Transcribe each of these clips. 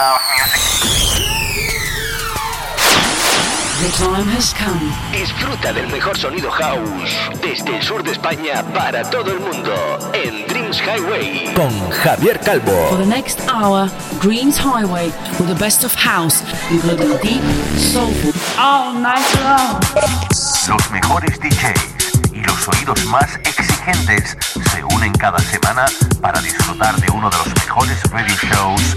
house music? The time has come. Disfruta del mejor sonido house desde el sur de España para todo el mundo en Dreams Highway con Javier Calvo. For the next hour, Dreams Highway with the best of house, including deep, soulful, all night long. Los mejores DJs y los sonidos más exigentes se unen cada semana para disfrutar de uno de los mejores radio shows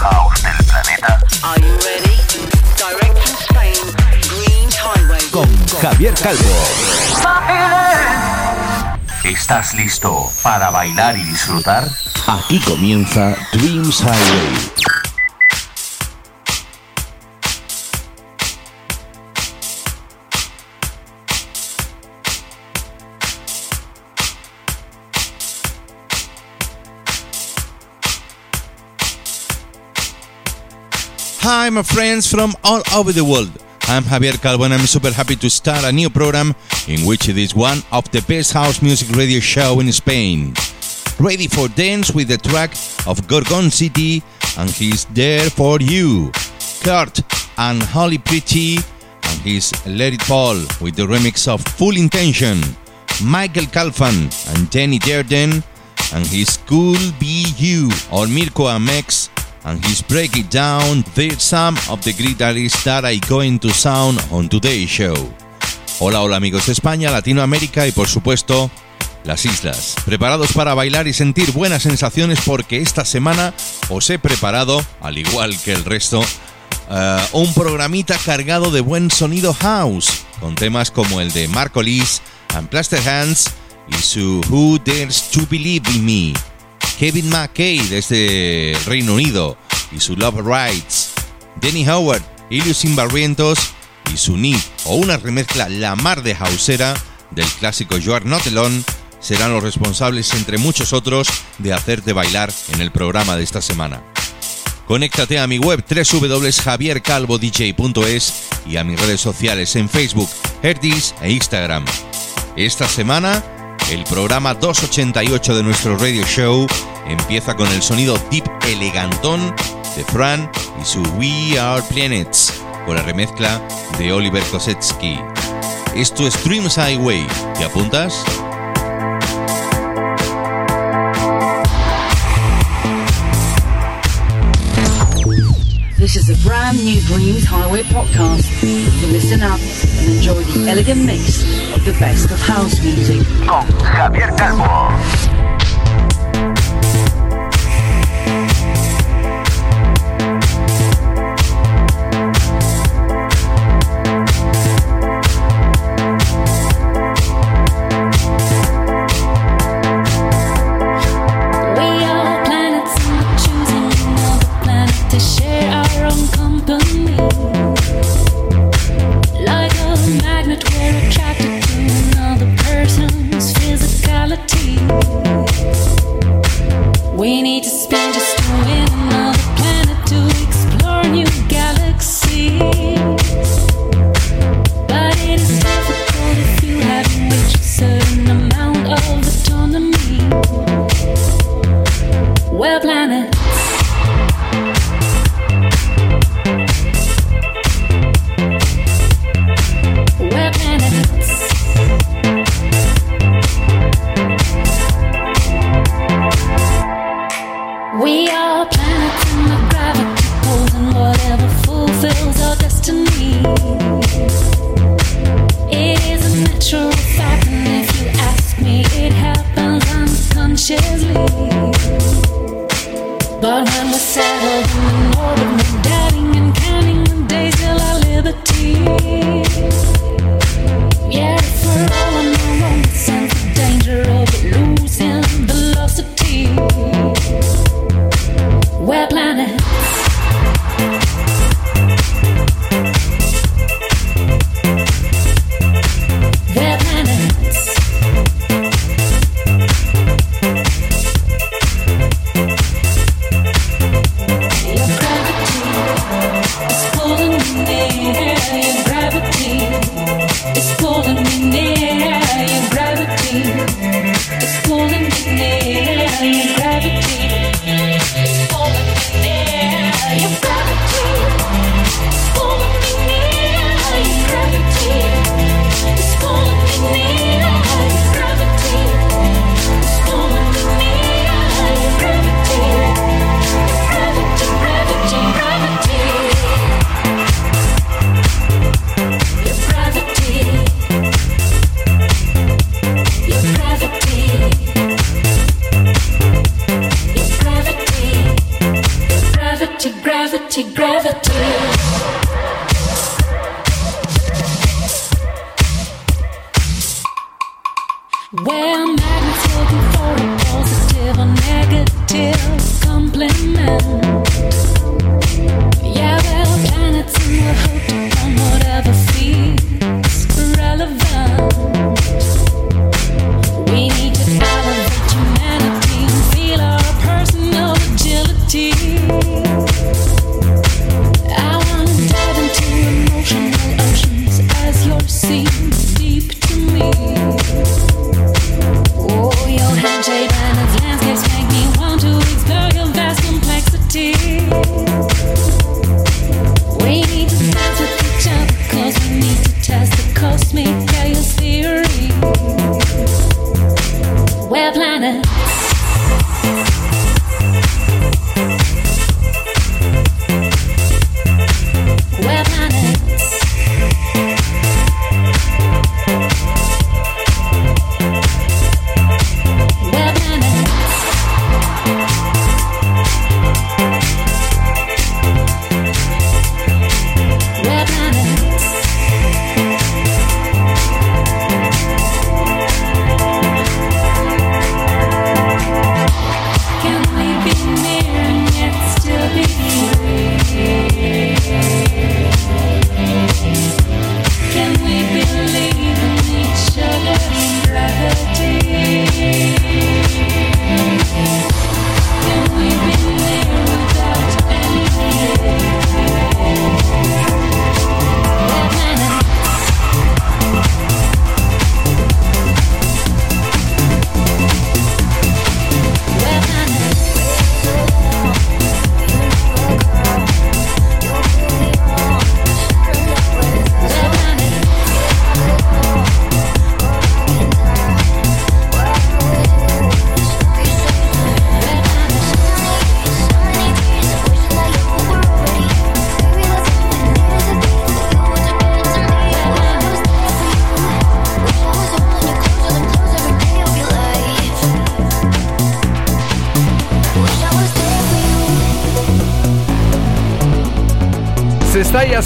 house del planeta. Are you ready? Direct from Spain, Dreams Highway. Con Javier Calvo. ¿Estás listo para bailar y disfrutar? aquí comienza Dreams Highway. Hi, my friends from all over the world. I'm Javier Calvo and I'm super happy to start a new program in which it is one of the best house music radio show in Spain. Ready for dance with the track of Gorgon City and he's there for you. Kurt and Holly Pretty and his Let It Fall with the remix of Full Intention. Michael Calfan and Jenny Derden and his Cool Be You or Mirko Amex and his Break It Down. Some of the great artists that are going to sound on today's show. Hola, hola amigos de España, Latinoamérica y por supuesto las islas. ¿Preparados para bailar y sentir buenas sensaciones? Porque esta semana os he preparado, al igual que el resto, eh, un programita cargado de buen sonido house, con temas como el de Marco Lis and Plaster Hands y su Who Dares to Believe in Me. Kevin McKay desde Reino Unido y su Love Rights, Danny Howard, Iliusin Barrientos y su Need o una remezcla la mar de hausera del clásico You Are Not Alone serán los responsables, entre muchos otros, de hacerte bailar en el programa de esta semana. Conéctate a mi web www.javiercalvodj.es y a mis redes sociales en Facebook, Herdis e Instagram. Esta semana el programa 288 de nuestro radio show empieza con el sonido deep elegantón de Fran y su We Are Planets, con la remezcla de Oliver Kosetsky. Esto es Dreams Highway. ¿Te apuntas? This is a brand new Dreams Highway podcast. So listen up and enjoy the elegant mix of the best of house music. Con Javier Calvo. We are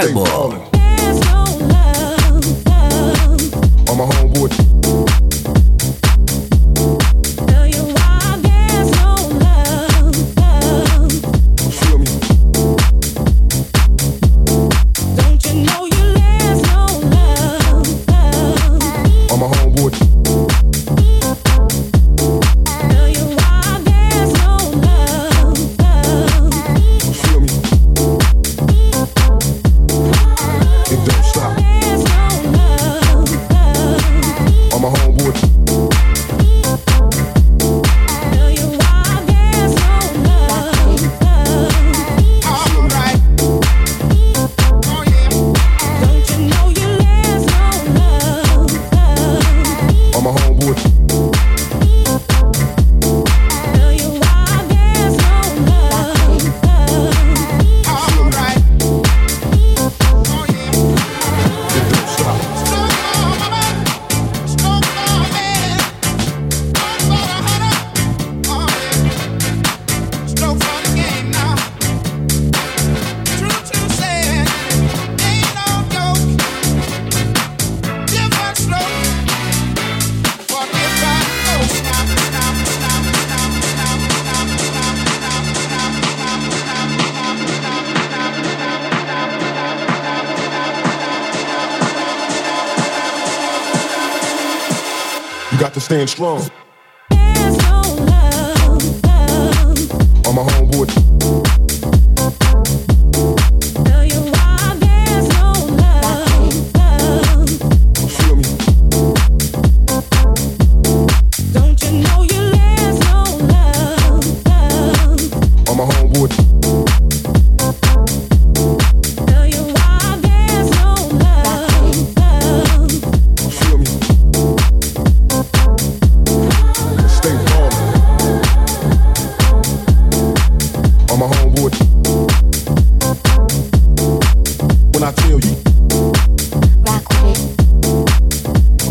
Calvo.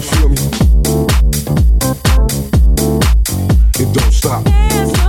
Feel me? It don't stop.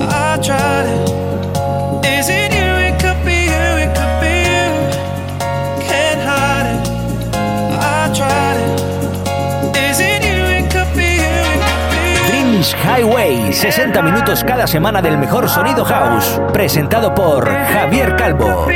I tried it. Highway, 60 minutos cada semana del mejor sonido house, presentado por Javier Calvo.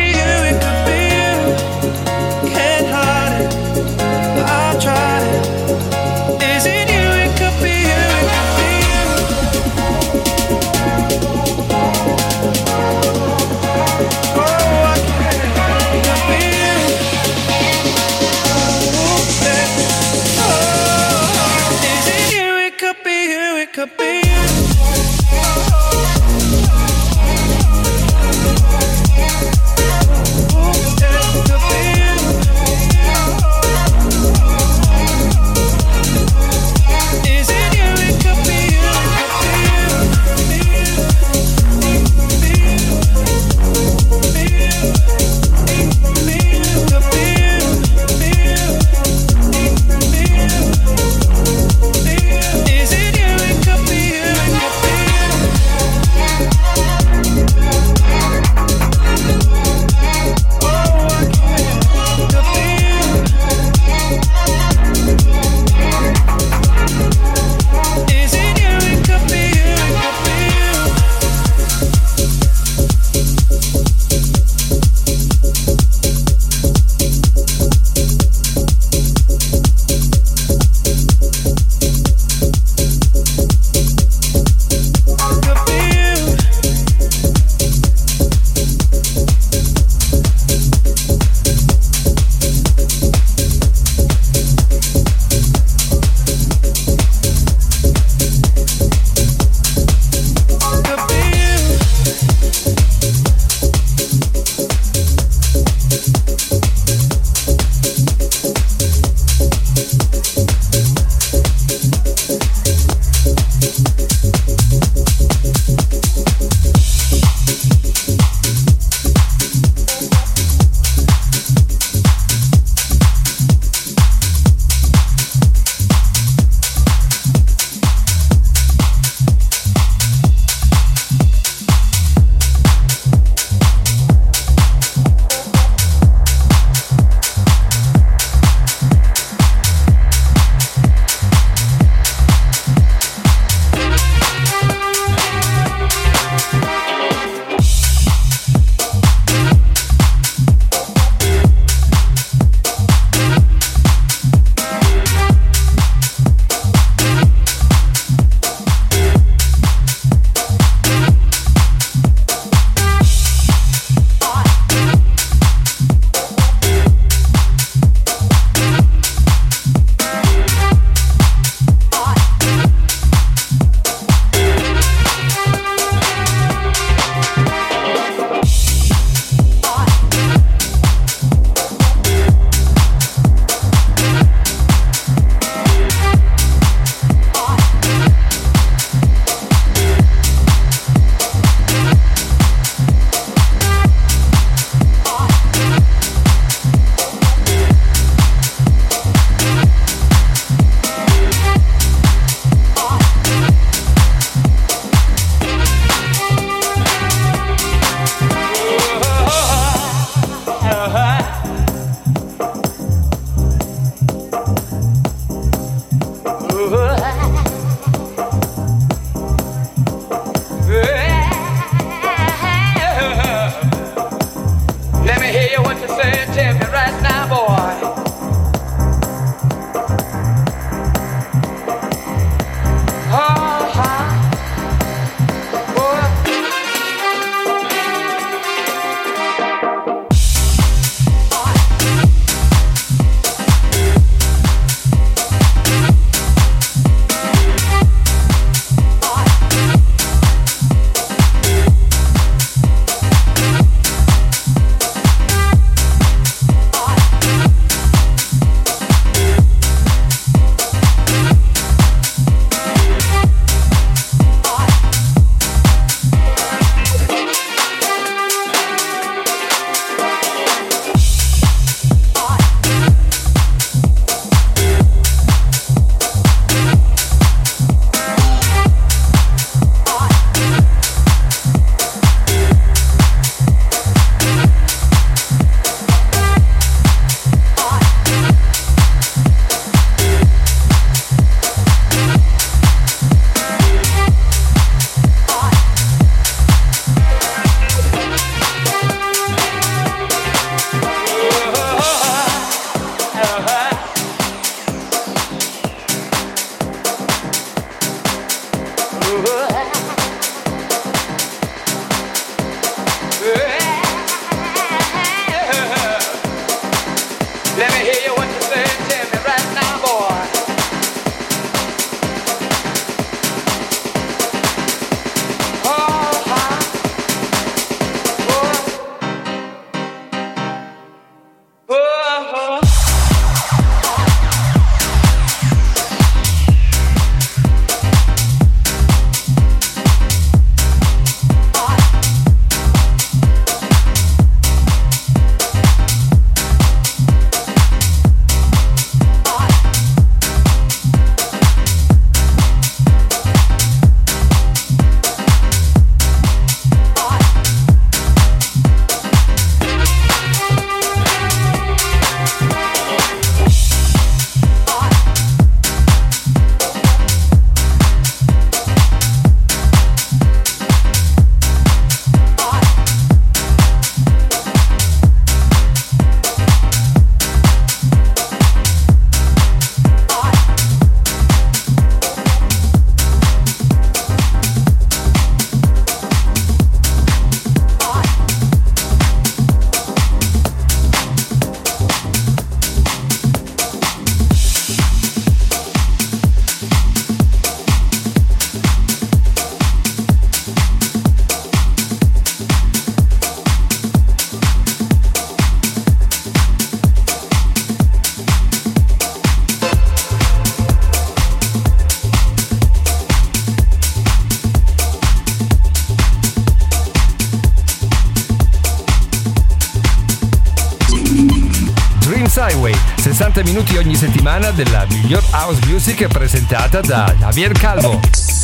Settimana della miglior house music presentata da Javier Calvo.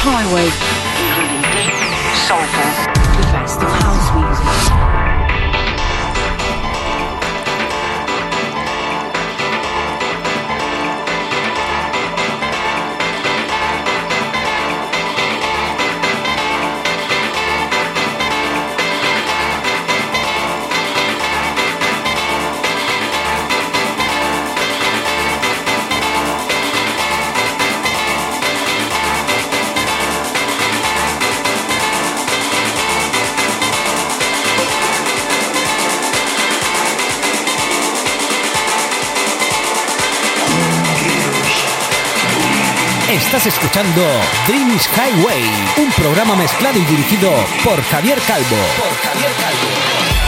highway, including deep, soulful, confessional house. Estás escuchando Dreams Highway, un programa mezclado y dirigido por Javier Calvo. Por Javier Calvo.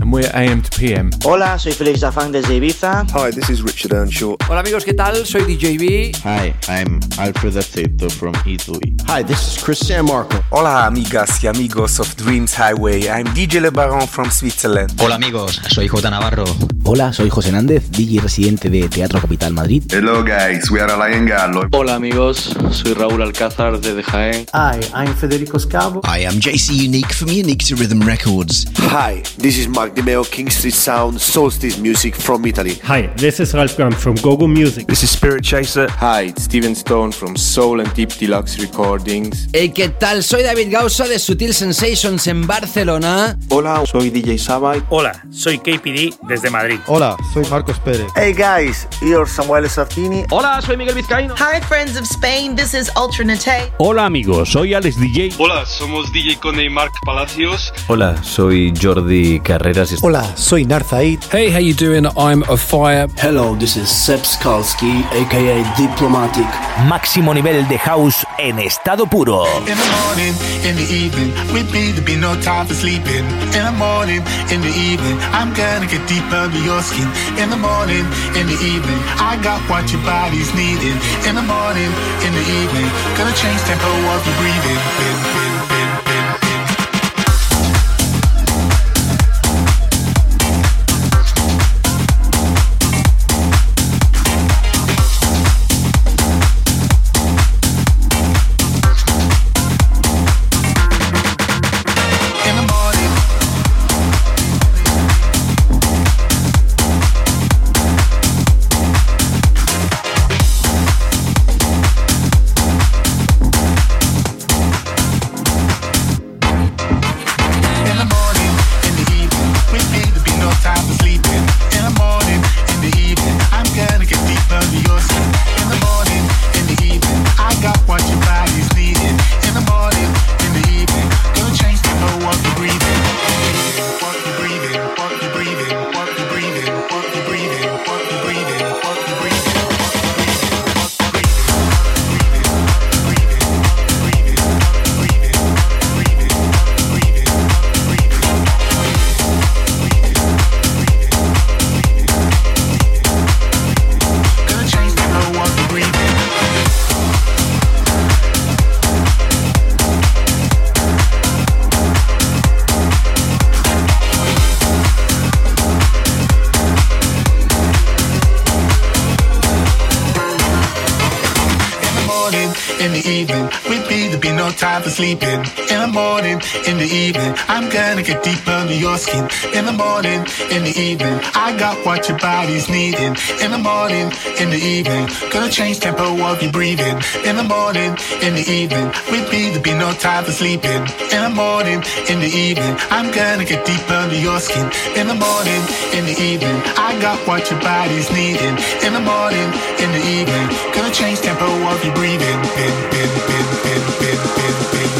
And we're AM to PM. Hola, soy Felix Zafang desde Ibiza. Hi, this is Richard Earnshaw. Hola amigos, ¿qué tal? Soy DJB. Hi, I'm Alfred Aceto from Italy. Hi, this is Chris San Marco. Hola amigas y amigos of Dreams Highway. I'm DJ Le Baron from Switzerland. Hola amigos, soy J Navarro. Hola, soy José Nández, DJ residente de Teatro Capital Madrid. Hello guys, we are Lion Gallo. Hola amigos, soy Raúl Alcázar desde Jaén. Hi, I'm Federico Scavo. I'm JC Unique from Unique to Rhythm Records. Hi, this is Mark Dimeo, King Street Sound, Solstice Music from Italy. Hi, this is Ralph Graham from Gogo Music. This is Spirit Chaser. Hi, it's Steven Stone from Soul and Deep Deluxe Recordings. Hey, ¿qué tal? Soy David Gausa de Sutil Sensations en Barcelona. Hola, soy DJ Sabai. Hola, soy KPD desde Madrid. Hola, soy Marcos Pérez. Hey guys, you're Samuel Sartini. Hola, soy Miguel Vizcaíno. Hi friends of Spain, this is Ultra Nate. Hola amigos, soy Alex DJ. Hola, somos DJ Cone y Mark Palacios. Hola, soy Jordi Carreras. Hola, soy Narzaid. Hey, how you doing? I'm a fire. Hello, this is Seb Skalski, aka Diplomatic. Máximo nivel de house en estado puro. In the morning, in the evening, with me there be no time for sleeping. In the morning, in the evening, I'm gonna get deep under your skin. In the morning, in the evening, I got what your body's needing. In the morning, in the evening, gonna change tempo of your breathing. Bin, bin, bin, sleeping. In the morning, in the evening, your skin. In the morning, in the evening, I got what your body's needing. In the morning, in the evening, gonna change tempo of your breathing. In the morning, in the evening, with me there be no time for sleeping. In the morning, in the evening, I'm gonna get deep under your skin. In the morning, in the evening, I got what your body's needing. In the morning, in the evening, gonna change tempo of your breathing. Bin, bin, bin, bin, bin, bin, bin.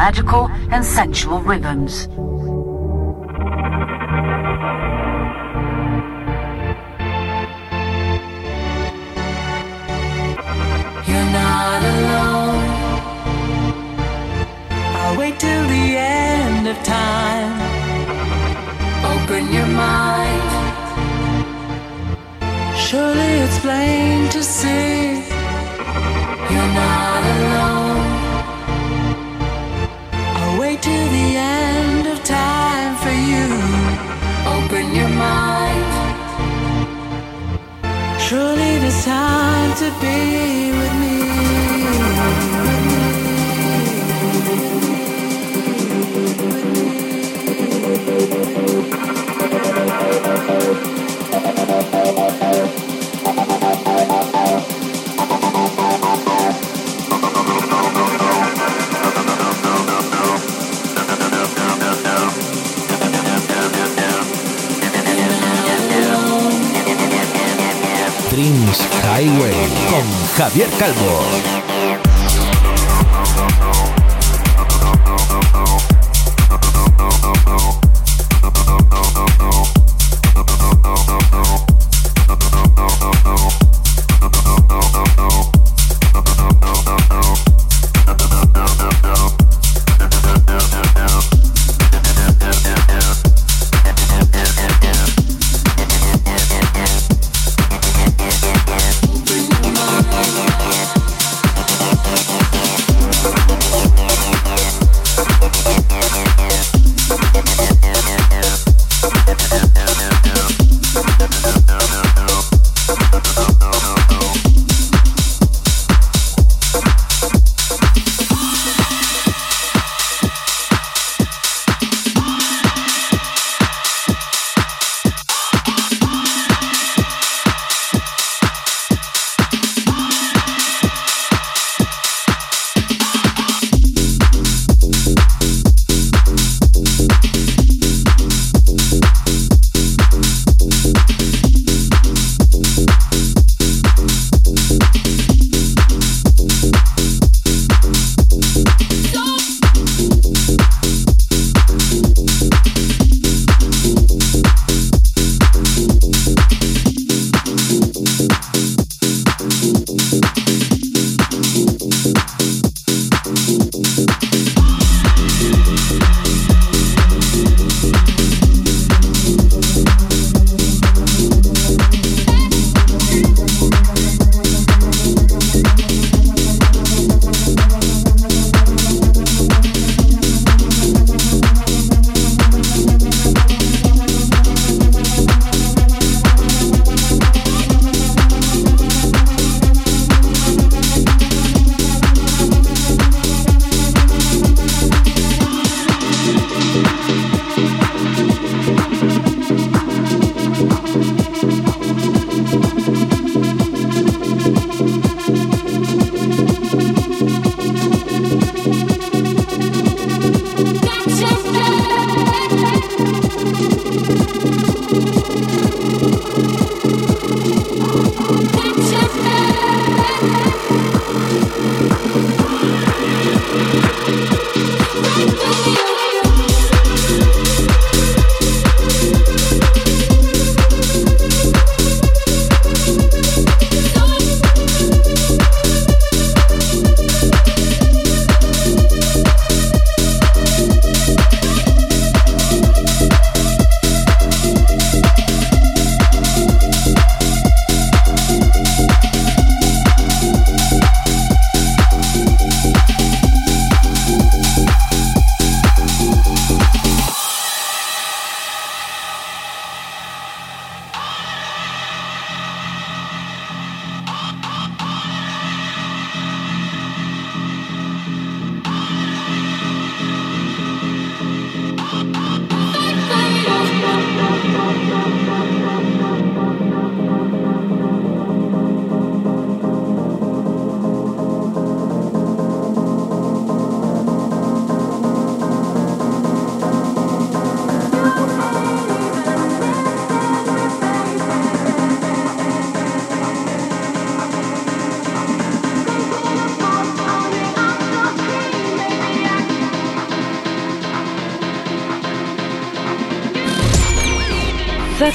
magical and sensual rhythms. Javier Calvo.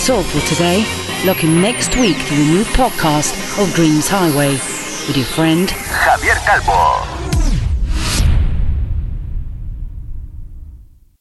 That's all for today. Looking next week to the new podcast of Dreams Highway with your friend Javier Calvo.